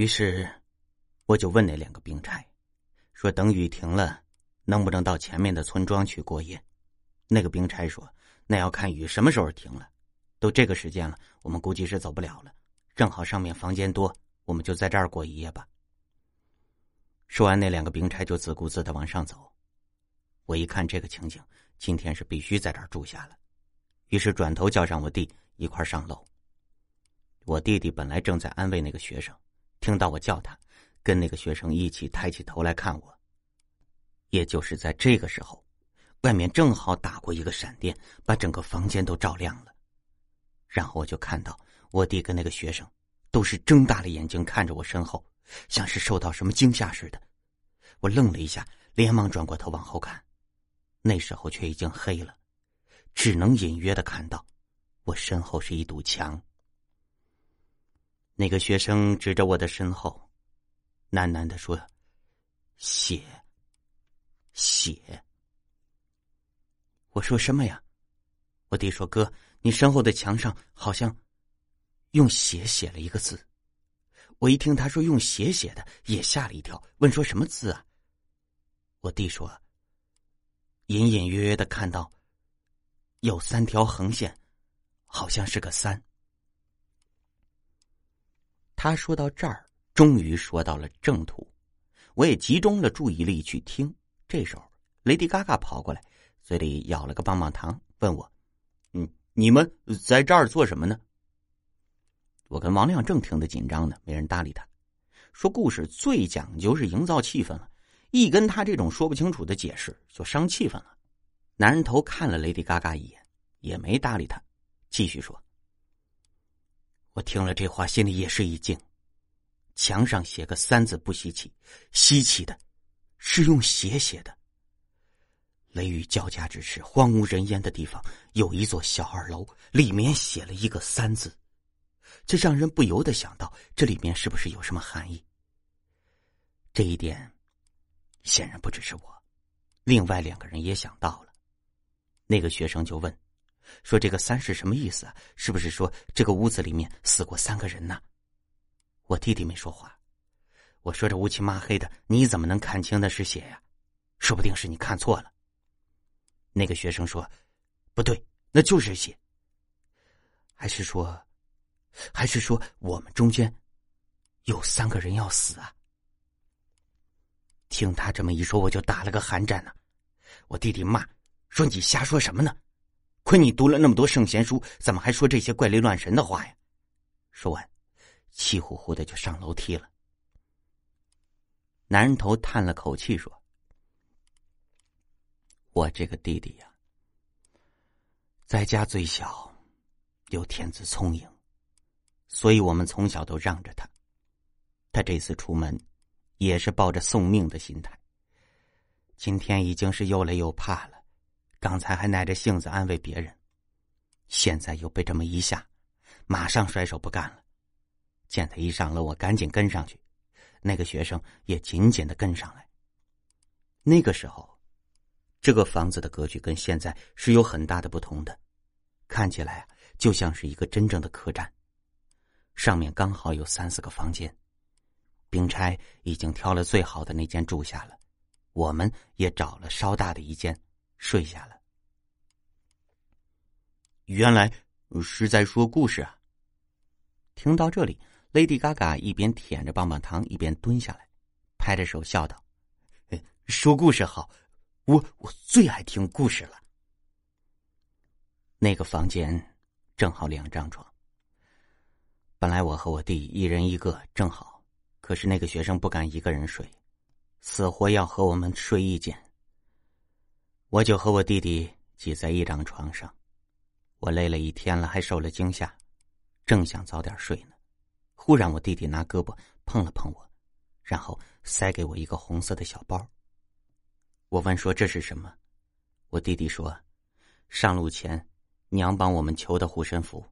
于是，我就问那两个兵差，说等雨停了，能不能到前面的村庄去过夜？那个兵差说，那要看雨什么时候停了。都这个时间了，我们估计是走不了了。正好上面房间多，我们就在这儿过一夜吧。说完，那两个兵差就自顾自的往上走。我一看这个情景，今天是必须在这儿住下了，于是转头叫上我弟一块上楼。我弟弟本来正在安慰那个学生，听到我叫他，跟那个学生一起抬起头来看我。也就是在这个时候，外面正好打过一个闪电，把整个房间都照亮了。然后我就看到我弟跟那个学生都是睁大了眼睛看着我身后，像是受到什么惊吓似的。我愣了一下，连忙转过头往后看，那时候却已经黑了，只能隐约的看到我身后是一堵墙。那个学生指着我的身后，喃喃的说：“血，血。”我说什么呀？我弟说：“哥，你身后的墙上好像用血写了一个字。”我一听他说用血写的，也吓了一跳，问：“说什么字啊？”我弟说：“隐隐约约的看到有三条横线，好像是个三。”他说到这儿，终于说到了正途，我也集中了注意力去听。这时候，雷迪嘎嘎跑过来，嘴里咬了个棒棒糖，问我：“嗯，你们在这儿做什么呢？”我跟王亮正听得紧张呢，没人搭理他。说故事最讲究是营造气氛了，一跟他这种说不清楚的解释就伤气氛了。男人头看了雷迪嘎嘎一眼，也没搭理他，继续说。我听了这话，心里也是一惊。墙上写个“三”字不稀奇，稀奇的是用血写的。雷雨交加之时，荒无人烟的地方，有一座小二楼，里面写了一个“三”字，这让人不由得想到，这里面是不是有什么含义？这一点，显然不只是我，另外两个人也想到了。那个学生就问。说这个三是什么意思？是不是说这个屋子里面死过三个人呢？我弟弟没说话。我说这乌漆抹黑的，你怎么能看清那是血呀？说不定是你看错了。那个学生说：“不对，那就是血。还是说，还是说我们中间有三个人要死啊？”听他这么一说，我就打了个寒战呢。我弟弟骂说：“你瞎说什么呢？”亏你读了那么多圣贤书，怎么还说这些怪力乱神的话呀？说完，气呼呼的就上楼梯了。男人头叹了口气说：“我这个弟弟呀，在家最小，又天资聪颖，所以我们从小都让着他。他这次出门，也是抱着送命的心态。今天已经是又累又怕了。”刚才还耐着性子安慰别人，现在又被这么一下，马上甩手不干了。见他一上楼，我赶紧跟上去，那个学生也紧紧的跟上来。那个时候，这个房子的格局跟现在是有很大的不同的，看起来啊就像是一个真正的客栈，上面刚好有三四个房间。冰钗已经挑了最好的那间住下了，我们也找了稍大的一间。睡下了。原来是在说故事啊！听到这里，Lady Gaga 一边舔着棒棒糖，一边蹲下来，拍着手笑道：“说故事好，我我最爱听故事了。”那个房间正好两张床，本来我和我弟一人一个正好，可是那个学生不敢一个人睡，死活要和我们睡一间。我就和我弟弟挤在一张床上，我累了一天了，还受了惊吓，正想早点睡呢，忽然我弟弟拿胳膊碰了碰我，然后塞给我一个红色的小包。我问说这是什么？我弟弟说，上路前娘帮我们求的护身符，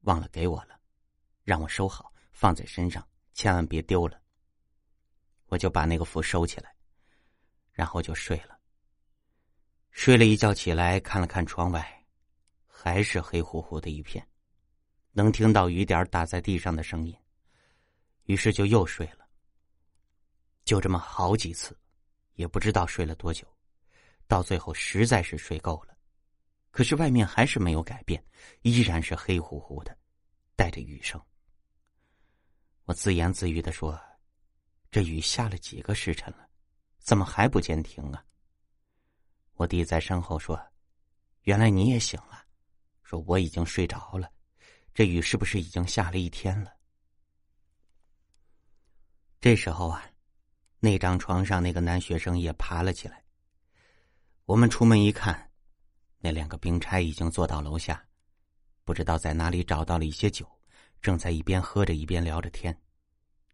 忘了给我了，让我收好放在身上，千万别丢了。我就把那个符收起来，然后就睡了。睡了一觉起来，看了看窗外，还是黑乎乎的一片，能听到雨点打在地上的声音。于是就又睡了。就这么好几次，也不知道睡了多久，到最后实在是睡够了，可是外面还是没有改变，依然是黑乎乎的，带着雨声。我自言自语的说：“这雨下了几个时辰了，怎么还不见停啊？”我弟在身后说：“原来你也醒了。”说我已经睡着了，这雨是不是已经下了一天了？这时候啊，那张床上那个男学生也爬了起来。我们出门一看，那两个兵差已经坐到楼下，不知道在哪里找到了一些酒，正在一边喝着一边聊着天。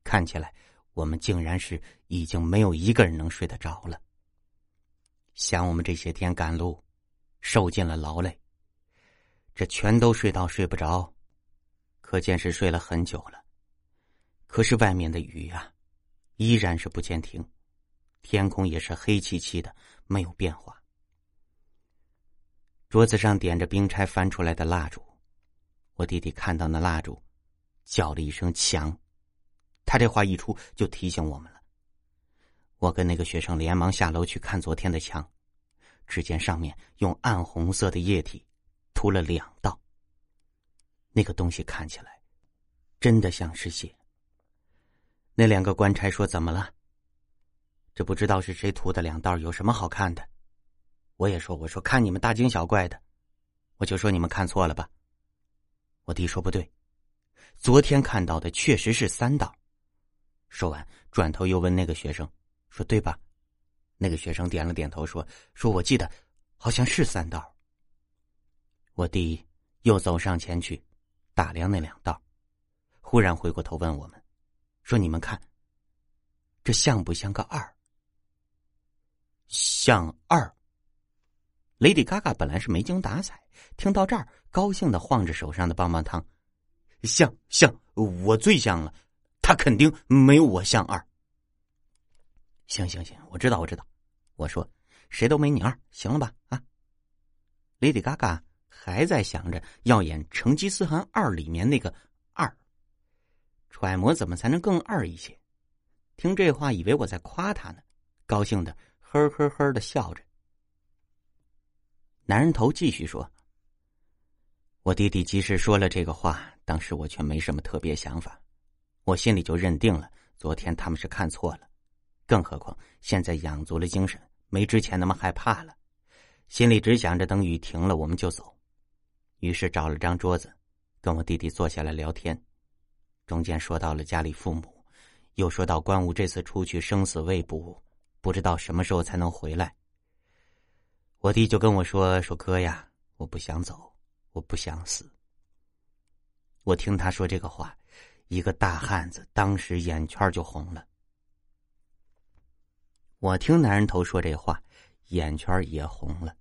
看起来我们竟然是已经没有一个人能睡得着了。想我们这些天赶路，受尽了劳累。这全都睡到睡不着，可见是睡了很久了。可是外面的雨啊，依然是不见停，天空也是黑漆漆的，没有变化。桌子上点着冰钗翻出来的蜡烛，我弟弟看到那蜡烛，叫了一声“强”，他这话一出就提醒我们了。我跟那个学生连忙下楼去看昨天的墙，只见上面用暗红色的液体。涂了两道。那个东西看起来，真的像是血。那两个官差说：“怎么了？这不知道是谁涂的两道，有什么好看的？”我也说：“我说看你们大惊小怪的，我就说你们看错了吧。”我弟说：“不对，昨天看到的确实是三道。”说完，转头又问那个学生：“说对吧？”那个学生点了点头，说：“说我记得好像是三道。”我弟又走上前去，打量那两道，忽然回过头问我们：“说你们看，这像不像个二？”像二。Lady Gaga 本来是没精打采，听到这儿，高兴的晃着手上的棒棒糖：“像像，我最像了，他肯定没有我像二。”行行行，我知道我知道，我说谁都没你二，行了吧？啊，Lady Gaga。还在想着要演《成吉思汗二》里面那个二，揣摩怎么才能更二一些。听这话，以为我在夸他呢，高兴的呵呵呵的笑着。男人头继续说：“我弟弟即使说了这个话，当时我却没什么特别想法，我心里就认定了昨天他们是看错了，更何况现在养足了精神，没之前那么害怕了，心里只想着等雨停了我们就走。”于是找了张桌子，跟我弟弟坐下来聊天，中间说到了家里父母，又说到关武这次出去生死未卜，不知道什么时候才能回来。我弟就跟我说：“说哥呀，我不想走，我不想死。”我听他说这个话，一个大汉子当时眼圈就红了。我听男人头说这话，眼圈也红了。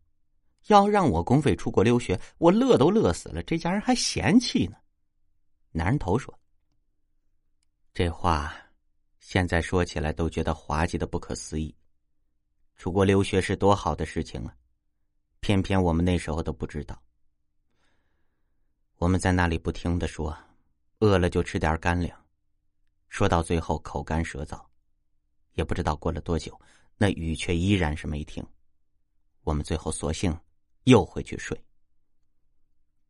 要让我公费出国留学，我乐都乐死了。这家人还嫌弃呢。男人头说：“这话现在说起来都觉得滑稽的不可思议。出国留学是多好的事情啊，偏偏我们那时候都不知道。我们在那里不停的说，饿了就吃点干粮。说到最后口干舌燥，也不知道过了多久，那雨却依然是没停。我们最后索性。”又回去睡。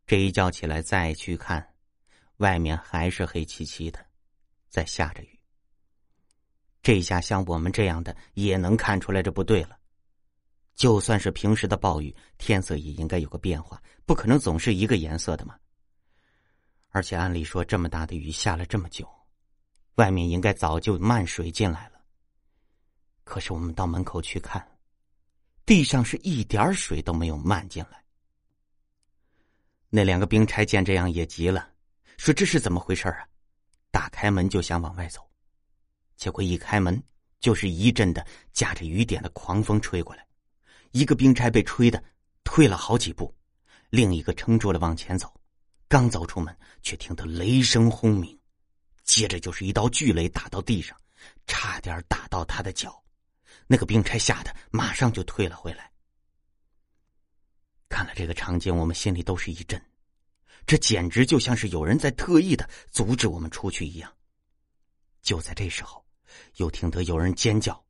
这一觉起来再去看，外面还是黑漆漆的，在下着雨。这下像我们这样的也能看出来这不对了。就算是平时的暴雨，天色也应该有个变化，不可能总是一个颜色的嘛。而且按理说，这么大的雨下了这么久，外面应该早就漫水进来了。可是我们到门口去看。地上是一点水都没有漫进来。那两个兵差见这样也急了，说：“这是怎么回事啊？”打开门就想往外走，结果一开门就是一阵的夹着雨点的狂风吹过来，一个兵差被吹的退了好几步，另一个撑住了往前走，刚走出门，却听得雷声轰鸣，接着就是一道巨雷打到地上，差点打到他的脚。那个兵差吓得马上就退了回来。看了这个场景，我们心里都是一震，这简直就像是有人在特意的阻止我们出去一样。就在这时候，又听得有人尖叫，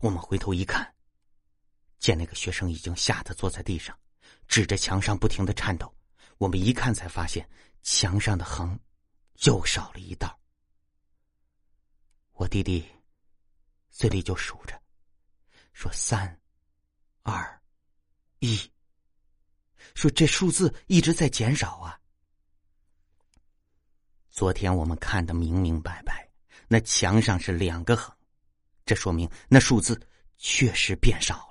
我们回头一看，见那个学生已经吓得坐在地上，指着墙上不停的颤抖。我们一看才发现，墙上的横又少了一道。我弟弟嘴里就数着，说三、二、一，说这数字一直在减少啊。昨天我们看的明明白白，那墙上是两个横，这说明那数字确实变少。